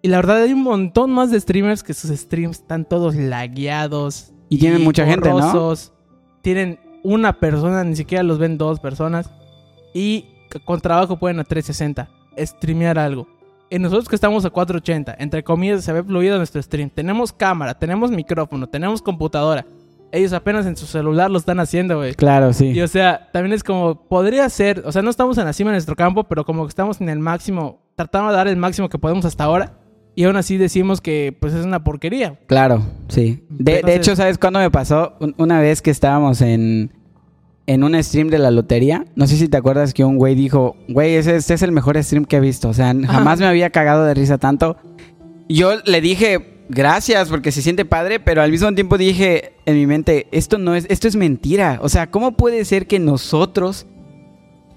Y la verdad hay un montón más de streamers que sus streams están todos lagueados. Y tienen mucha gente, ¿no? Tienen una persona, ni siquiera los ven dos personas. Y con trabajo pueden a 360 streamear algo. Y nosotros que estamos a 480, entre comillas, se ve fluido nuestro stream. Tenemos cámara, tenemos micrófono, tenemos computadora. Ellos apenas en su celular lo están haciendo, güey. Claro, sí. Y o sea, también es como, podría ser, o sea, no estamos en la cima de nuestro campo, pero como que estamos en el máximo, tratamos de dar el máximo que podemos hasta ahora. Y aún así decimos que pues es una porquería. Claro, sí. De, de hecho, ¿sabes cuándo me pasó? Un- Una vez que estábamos en, en un stream de la lotería. No sé si te acuerdas que un güey dijo, güey, ese, este es el mejor stream que he visto. O sea, jamás me había cagado de risa tanto. Yo le dije, gracias, porque se siente padre, pero al mismo tiempo dije en mi mente, esto no es, esto es mentira. O sea, ¿cómo puede ser que nosotros,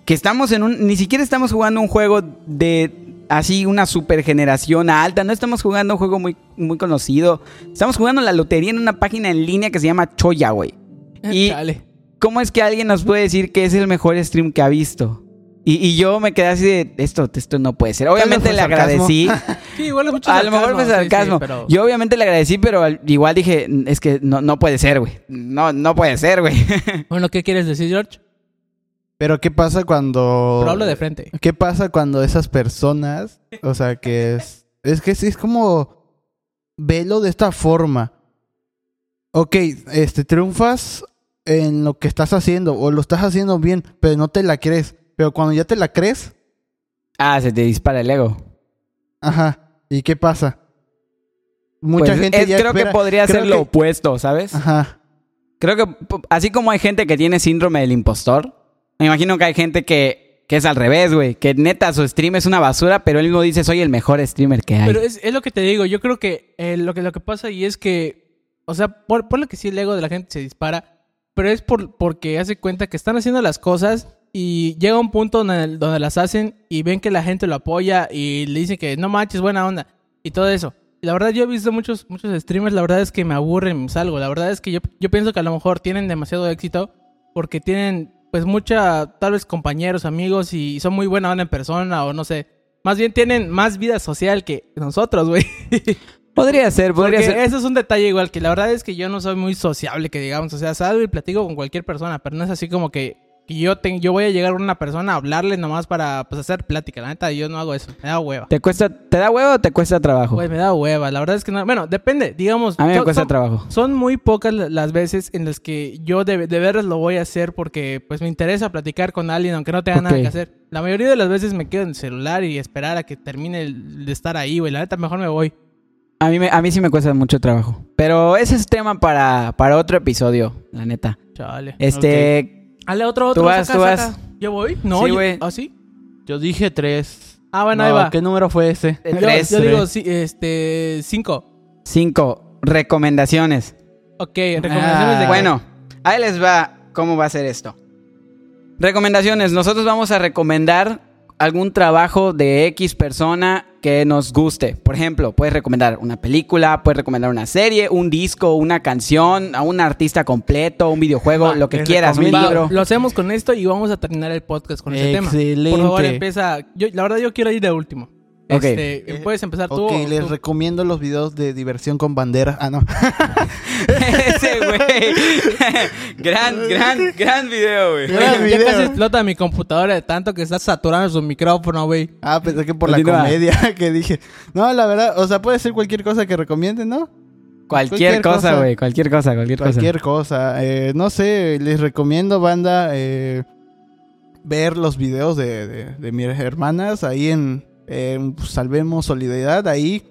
que estamos en un, ni siquiera estamos jugando un juego de así una super generación alta, no estamos jugando un juego muy, muy conocido, estamos jugando la lotería en una página en línea que se llama Choya, güey. Y- Chale. ¿Cómo es que alguien nos puede decir que es el mejor stream que ha visto? Y, y yo me quedé así de, esto, esto no puede ser. Obviamente le agradecí. Sí, igual es mucho A lo mejor fue sí, sí, sarcasmo. pero- Yo obviamente le agradecí, pero al- igual dije, es que no, no puede ser, güey. No, no puede ser, güey. Bueno, ¿qué quieres decir, George? Pero ¿qué pasa cuando... Pero hablo de frente. ¿Qué pasa cuando esas personas, o sea, que es, es que es, es como, velo de esta forma. Ok, este, triunfas en lo que estás haciendo o lo estás haciendo bien, pero no te la crees. Pero cuando ya te la crees, ah, se te dispara el ego. ajá, ¿y qué pasa? Mucha Pues, gente es- ya creo espera- que podría creo ser lo opuesto, ¿sabes? Ajá. Creo que así como hay gente que tiene síndrome del impostor, me imagino que hay gente que, que es al revés, güey. Que neta su stream es una basura, pero él mismo dice soy el mejor streamer que hay. Pero es, es lo que te digo, yo creo que, eh, lo que lo que pasa y es que, o sea, por, por lo que sí el ego de la gente se dispara, pero es por, porque hace cuenta que están haciendo las cosas y llega un punto donde, donde las hacen y ven que la gente lo apoya y le dicen que no manches, buena onda y todo eso. La verdad yo he visto muchos, muchos streamers, la verdad es que me aburren salgo. La verdad es que yo, yo pienso que a lo mejor tienen demasiado éxito porque tienen pues mucha, tal vez compañeros, amigos y son muy buena onda en persona o no sé. Más bien tienen más vida social que nosotros, güey. Podría ser, podría Porque ser. eso es un detalle igual, que la verdad es que yo no soy muy sociable, que digamos. O sea, salgo y platico con cualquier persona, pero no es así como que, que yo, te- yo voy a llegar a una persona a hablarle nomás para pues, hacer plática. La neta, yo no hago eso. Me da hueva. ¿Te cuesta, te da huevo o te cuesta trabajo? Güey, me da hueva. La verdad es que no. Bueno, depende. Digamos. a mí me yo- cuesta son- trabajo. Son muy pocas la- las veces en las que yo de, de veras lo voy a hacer porque pues me interesa platicar con alguien aunque no tenga nada que hacer. La mayoría de las veces me quedo en el celular y esperar a que termine el- de estar ahí, güey. La neta, mejor me voy. A mí, me- a mí sí me cuesta mucho trabajo. Pero ese es tema para, para otro episodio, la neta. Chale. Este, Ale, otro, otro. Tú vas, saca, tú saca. vas. ¿Yo voy? No, Sí, yo- güey. ¿Ah, sí? Yo dije tres. Ah, bueno, No, ahí va. ¿Qué número fue ese? Eh, Yo, tres, yo digo, sí, este, cinco. cinco recomendaciones. Ok, recomendaciones Ah. de... Bueno, ahí les va cómo va a ser esto. Recomendaciones. Nosotros vamos a recomendar algún trabajo de X persona que nos guste. Por ejemplo, puedes recomendar una película, puedes recomendar una serie, un disco, una canción, a un artista completo, un videojuego, Va, lo que quieras, un recomiendo- libro. Lo hacemos con esto y vamos a terminar el podcast con ese tema. Excelente. Por favor, empieza. Yo, la verdad, yo quiero ir de último. Ok. Este, puedes empezar tú. Ok, o les tú? recomiendo los videos de diversión con bandera. Ah, no. Ese güey. gran, gran, gran video, güey. Ya casi explota mi computadora de tanto que está saturando su micrófono, güey. Ah, pensé que por la Continúa. comedia que dije. No, la verdad, o sea, puede ser cualquier cosa que recomienden, ¿no? Cualquier, cosa, güey. Cualquier cosa, cualquier, cosa. Cualquier cosa. Eh, no sé, les recomiendo, banda, eh, ver los videos de, de, de mis hermanas ahí en eh, Salvemos Solidaridad, ahí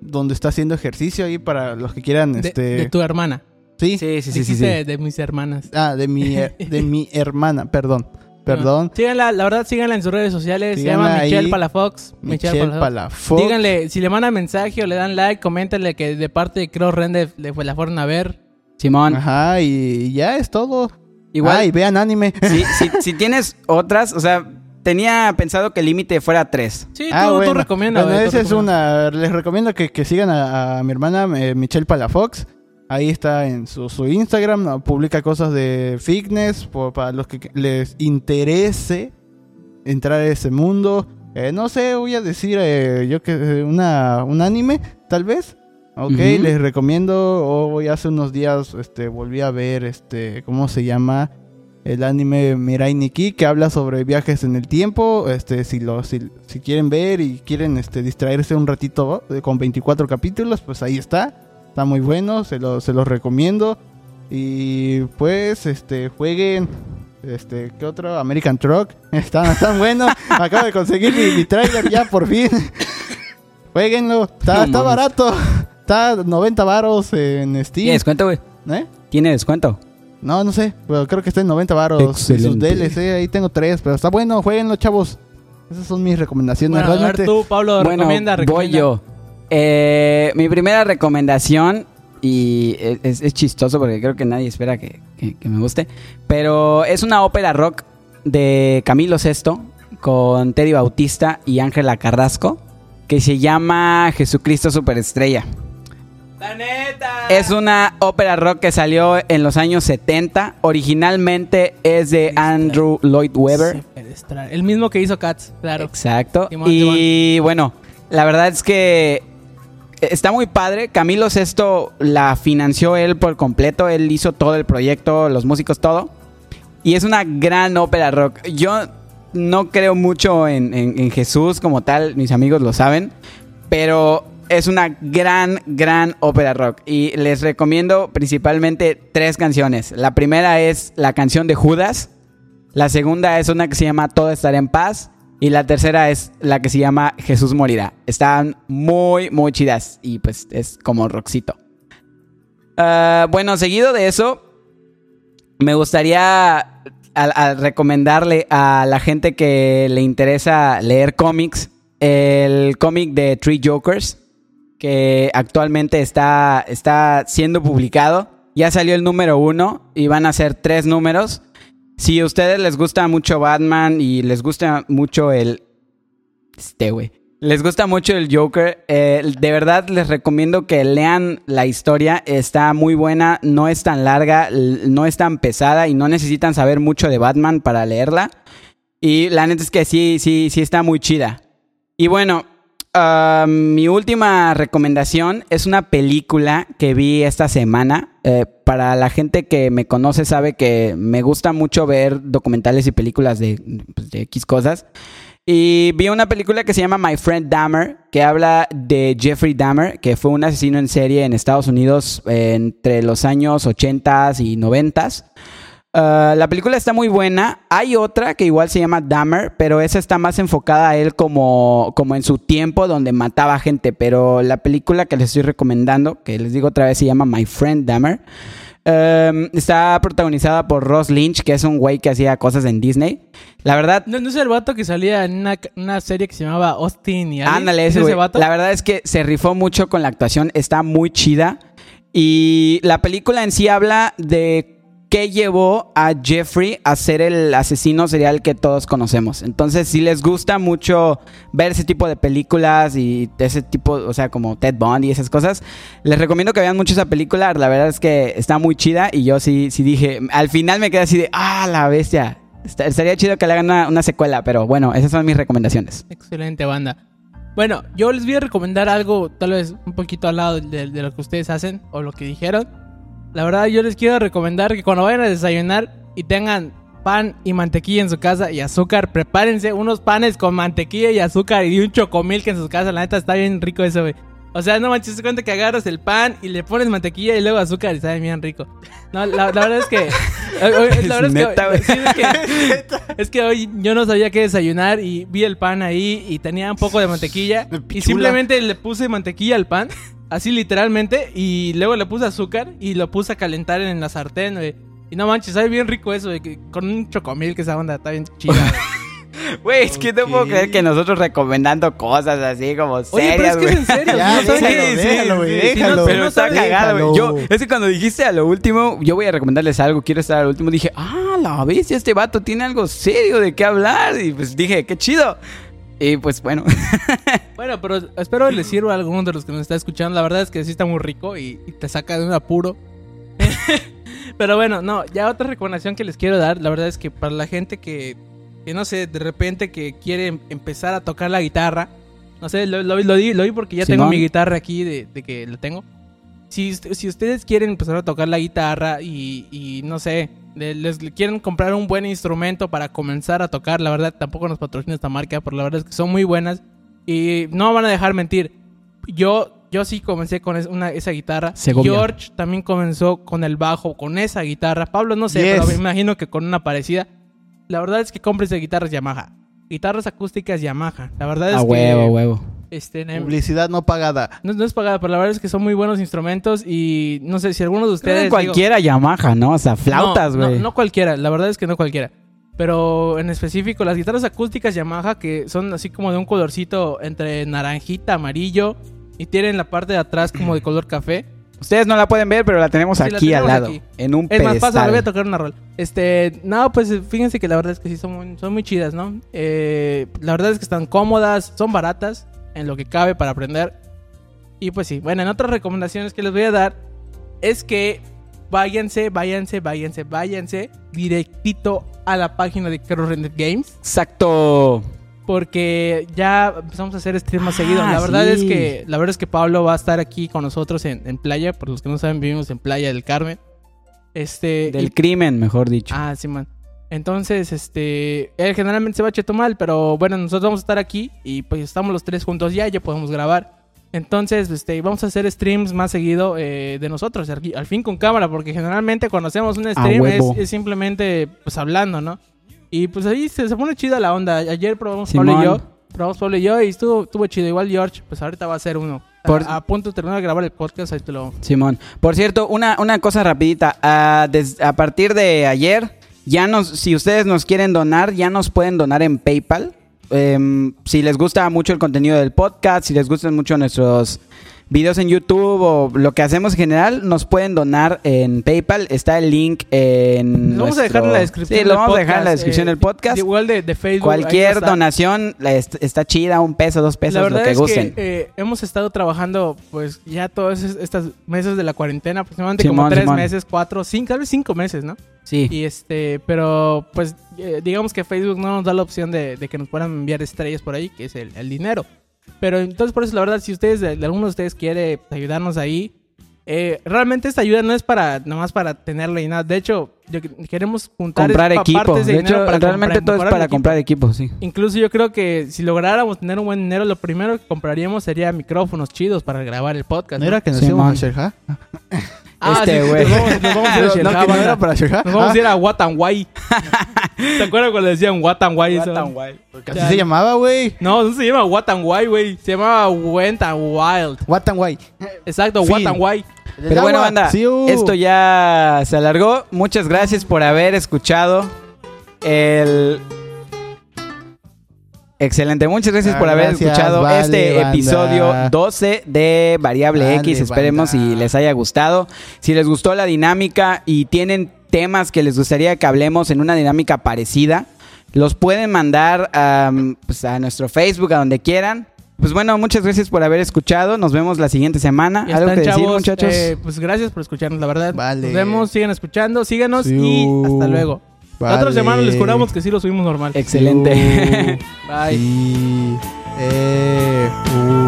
donde está haciendo ejercicio, ahí para los que quieran, De, este... de tu hermana. Sí, Sí, sí, sí, sí. Sí. De, de mis hermanas. Ah, de mi, de mi hermana, perdón. Perdón. Síganla, la verdad, síganla en sus redes sociales. Se Síganla llama Michelle ahí. Palafox. Michelle Palafox. Palafox. Díganle, si le mandan mensaje o le dan like, coméntenle que de parte de Cross Render le fue la fueron a ver. Simón. Ajá, y ya es todo. Igual. Ay, vean anime. si, si, si tienes otras, o sea, tenía pensado que el límite fuera tres. Sí, Ah, tú, tú bueno. recomienda. Bueno, güey, tú esa es una. Les recomiendo que, que sigan a, a mi hermana eh, Michelle Palafox. Ahí está en su, su Instagram. ¿no? Publica cosas de fitness. por- para los que les interese entrar a ese mundo. Eh, no sé, voy a decir eh, yo que eh, una, un anime, tal vez. Ok, les recomiendo. Hoy hace unos días este, volví a ver este. ¿Cómo se llama? El anime Mirai Nikki que habla sobre viajes en el tiempo. Este, si lo, si, si quieren ver y quieren este, distraerse un ratito eh, con 24 capítulos, pues ahí está. Está muy bueno, se, lo, se los recomiendo. Y pues, este, jueguen. Este, ¿qué otro? American Truck. Están, están buenos. Acabo de conseguir mi, mi trailer ya por fin. Jueguenlo. Está, No está barato. Está 90 varos en ¿Tiene Steam. descuento, güey? ¿Eh? ¿Tiene descuento? No, no sé, pero creo que está en 90 varos. Y sus. DLC, ahí tengo tres, pero está bueno, jueguenlo, chavos. Esas son mis recomendaciones. Bueno, a ver tú, Pablo, Bueno, recomienda, voy recomienda. yo. Eh, mi primera recomendación, y es, es chistoso porque creo que nadie espera que, que- que me guste, pero es una ópera rock de Camilo Sesto con Teddy Bautista y Ángela Carrasco que se llama Jesucristo Superestrella. ¡La neta! Es una ópera rock que salió en los años 70. Originalmente es de Andrew Lloyd Webber. El mismo que hizo Cats, claro. Exacto. Y bueno, la verdad es que está muy padre. Camilo Sesto la financió él por completo. Él hizo todo el proyecto, los músicos, todo. Y es una gran ópera rock. Yo no creo mucho en, en- en Jesús como tal, mis amigos lo saben. Pero es una gran, gran ópera rock. Y les recomiendo principalmente tres canciones. La primera es la canción de Judas. La segunda es una que se llama Todo estará en paz. Y la tercera es la que se llama Jesús morirá. Están muy, muy chidas. Y pues es como rockcito. Ah, bueno, seguido de eso, me gustaría recomendarle a la gente que le interesa leer cómics el cómic de Three Jokers que actualmente está, está siendo publicado. Ya salió el número uno y van a ser tres números. Si a ustedes les gusta mucho Batman y les gusta mucho el... Este, güey. Les gusta mucho el Joker. eh, de verdad les recomiendo que lean la historia. Está muy buena. No es tan larga. No es tan pesada. Y no necesitan saber mucho de Batman para leerla. Y la neta es que sí, sí, sí está muy chida. Y bueno, ah, mi última recomendación es una película que vi esta semana. Eh, para la gente que me conoce sabe que me gusta mucho ver documentales y películas de, pues, de X cosas. Y vi una película que se llama My Friend Dahmer, que habla de Jeffrey Dahmer, que fue un asesino en serie en Estados Unidos eh, entre los años 80 y 90. Uh, la película está muy buena. Hay otra que igual se llama Dahmer, pero esa está más enfocada a él como, como en su tiempo donde mataba gente. Pero la película que les estoy recomendando, que les digo otra vez, se llama My Friend Dahmer. Um, está protagonizada por Ross Lynch, que es un güey que hacía cosas en Disney. La verdad, ¿No, no es el vato que salía en una, una serie que se llamaba Austin y Ali? Ándale, ¿Es ese vato? La verdad es que se rifó mucho con la actuación, está muy chida. Y la película en sí habla de qué llevó a Jeffrey a ser el asesino serial que todos conocemos. Entonces, si les gusta mucho ver ese tipo de películas y ese tipo, o sea, como Ted Bundy y esas cosas, les recomiendo que vean mucho esa película. La verdad es que está muy chida y yo sí, sí dije, al final me quedé así de, ah, la bestia. Estaría chido que le hagan una, secuela, pero bueno, esas son mis recomendaciones. Excelente banda. Bueno, yo les voy a recomendar algo tal vez un poquito al lado de lo que ustedes hacen o lo que dijeron. La verdad yo les quiero recomendar que cuando vayan a desayunar y tengan pan y mantequilla en su casa y azúcar, prepárense unos panes con mantequilla y azúcar y un chocomilk en su casa. La neta está bien rico eso, güey. O sea, no manches, cuenta que agarras el pan y le pones mantequilla y luego azúcar y sabe bien rico. No, la, la verdad es que... La verdad es que, sí, es que es que hoy yo no sabía qué desayunar y vi el pan ahí y tenía un poco de mantequilla y simplemente le puse mantequilla al pan, así literalmente, y luego le puse azúcar y lo puse a calentar en la sartén, güey. Y no manches, sabe bien rico eso, güey, que- con un chocomil que esa onda está bien chida. güey. Güey, es que no puedo creer que nosotros recomendando cosas así como Oye, pero es serias, que es güey. en serio, Ya, ¿no déjalo, déjalo, güey, sí, sí, déjalo. no, Pero no está saben- cagado, güey. Yo, déjalo. es que cuando dijiste a lo último, yo voy a recomendarles algo, quiero estar al último, dije, ah, la bestia, este vato tiene algo serio de qué hablar. Y pues dije, qué chido. Y pues bueno. Bueno, pero espero les sirva a alguno de los que nos está escuchando. La verdad es que sí está muy rico y, y te saca de un apuro. pero bueno, no, ya otra recomendación que les quiero dar. La verdad es que para la gente que, que no sé, de repente que quiere em- empezar a tocar la guitarra. No sé, lo, lo, lo di, lo di porque ya tengo mi guitarra aquí de, de que la tengo. Si, si ustedes quieren empezar a tocar la guitarra y, y no sé, les quieren comprar un buen instrumento para comenzar a tocar, la verdad tampoco nos patrocina esta marca, pero la verdad es que son muy buenas y no van a dejar mentir. Yo, yo sí comencé con una, esa guitarra. Segovia. George también comenzó con el bajo, con esa guitarra. Pablo no sé, Yes. pero me imagino que con una parecida. La verdad es que cómprense guitarras Yamaha. Guitarras acústicas Yamaha. La verdad es A que... huevo, a huevo. Este, en- Publicidad no pagada. no, no es pagada, pero la verdad es que son muy buenos instrumentos y no sé si alguno de ustedes... digo- cualquiera Yamaha, ¿no? O sea, flautas, no, güey. No, no cualquiera, la verdad es que no cualquiera. Pero en específico, las guitarras acústicas Yamaha, que son así como de un colorcito entre naranjita, amarillo, y tienen la parte de atrás como de color café. Ustedes no la pueden ver, pero la tenemos Sí, la aquí al lado. aquí. En un Es más, pasa, voy a tocar una rol. Este, no, pues fíjense que la verdad es que sí son muy, son muy chidas, ¿no? Eh, la verdad es que están cómodas, son baratas, en lo que cabe para aprender. Y pues sí, bueno, en otras recomendaciones que les voy a dar es que váyanse, váyanse, váyanse, váyanse directito a la página de Cross Rendered Games. Exacto. Porque ya empezamos a hacer stream más Ah, seguido. La verdad sí. es que la verdad es que Pablo va a estar aquí con nosotros en, en playa. Por los que no saben, vivimos en Playa del Carmen. Este. Del y- crimen, mejor dicho. Ah, sí, man. Entonces, este. Él generalmente se va a Chetumal, pero bueno, nosotros vamos a estar aquí y pues estamos los tres juntos ya, ya podemos grabar. Entonces, este, vamos a hacer streams más seguido eh, de nosotros, al, fin con cámara, porque generalmente cuando hacemos un stream es, simplemente pues hablando, ¿no? Y pues ahí se, se pone chida la onda. Ayer probamos Pablo y Simón. yo, probamos Pablo y yo y estuvo, estuvo chido. Igual George, pues ahorita va a hacer uno. Por- A, a punto de terminar de grabar el podcast, ahí te lo... Simón. Por cierto, una, una cosa rapidita. Ah, des- a partir de ayer, ya nos, si ustedes nos quieren donar, ya nos pueden donar en PayPal. Em, si les gusta mucho el contenido del podcast, si les gustan mucho nuestros videos en YouTube o lo que hacemos en general, nos pueden donar en PayPal. Está el link en. Lo vamos a dejar en la descripción. Sí, lo vamos a dejar en la descripción eh, del podcast. Igual de, de Facebook. Cualquier donación está chida, un peso, dos pesos, la lo que es gusten. que eh, hemos estado trabajando pues ya todos es- estos meses de la cuarentena, aproximadamente como tres Simón. meses, cuatro, cinco, tal vez cinco meses, ¿no? Sí. Y este, pero pues eh, digamos que Facebook no nos da la opción de, de que nos puedan enviar estrellas por ahí, que es el, el dinero. Pero entonces por eso la verdad, si ustedes, de, de alguno de ustedes quiere ayudarnos ahí, eh, realmente esta ayuda no es para nomás para tenerlo y nada. De hecho, yo- queremos juntar comprar pa- equipo. partes De, dinero hecho, para realmente comprar- todo es para equipo. comprar equipo, sí. Incluso yo creo que si lográramos tener un buen dinero, lo primero que compraríamos sería micrófonos chidos para grabar el podcast. ¿No era que nos Simón. Ah, Este, sí, güey. Nos vamos, nos vamos a ir a No, que no banda. era para Sherja. Nos vamos Ah, a ir a Watanwai. ¿Te acuerdas cuando decían Watanwai? eso? Así se llamaba, güey. No, no se llama Watanwai, güey. Se llama Went and Wild. What and Why. Exacto, Fin. Watanwai. Pero bueno, banda, Sí, uh. esto ya se alargó. Muchas gracias por haber escuchado el... Excelente, muchas gracias Ah, por haber gracias, escuchado vale, este banda. episodio 12 de Variable Vale, X. Esperemos banda. si les haya gustado. Si les gustó la dinámica y tienen temas que les gustaría que hablemos en una dinámica parecida, los pueden mandar pues, a nuestro Facebook, a donde quieran. Pues bueno, muchas gracias por haber escuchado. Nos vemos la siguiente semana. ¿Algo están, que decir, chavos. muchachos? Eh, pues gracias por escucharnos, la verdad. Vale. Nos vemos, sigan escuchando, síganos Sí, y uh. hasta luego. La otra Vale. semana les juramos que sí lo subimos normal. Excelente. Uh. Bye. Sí. Eh, uh.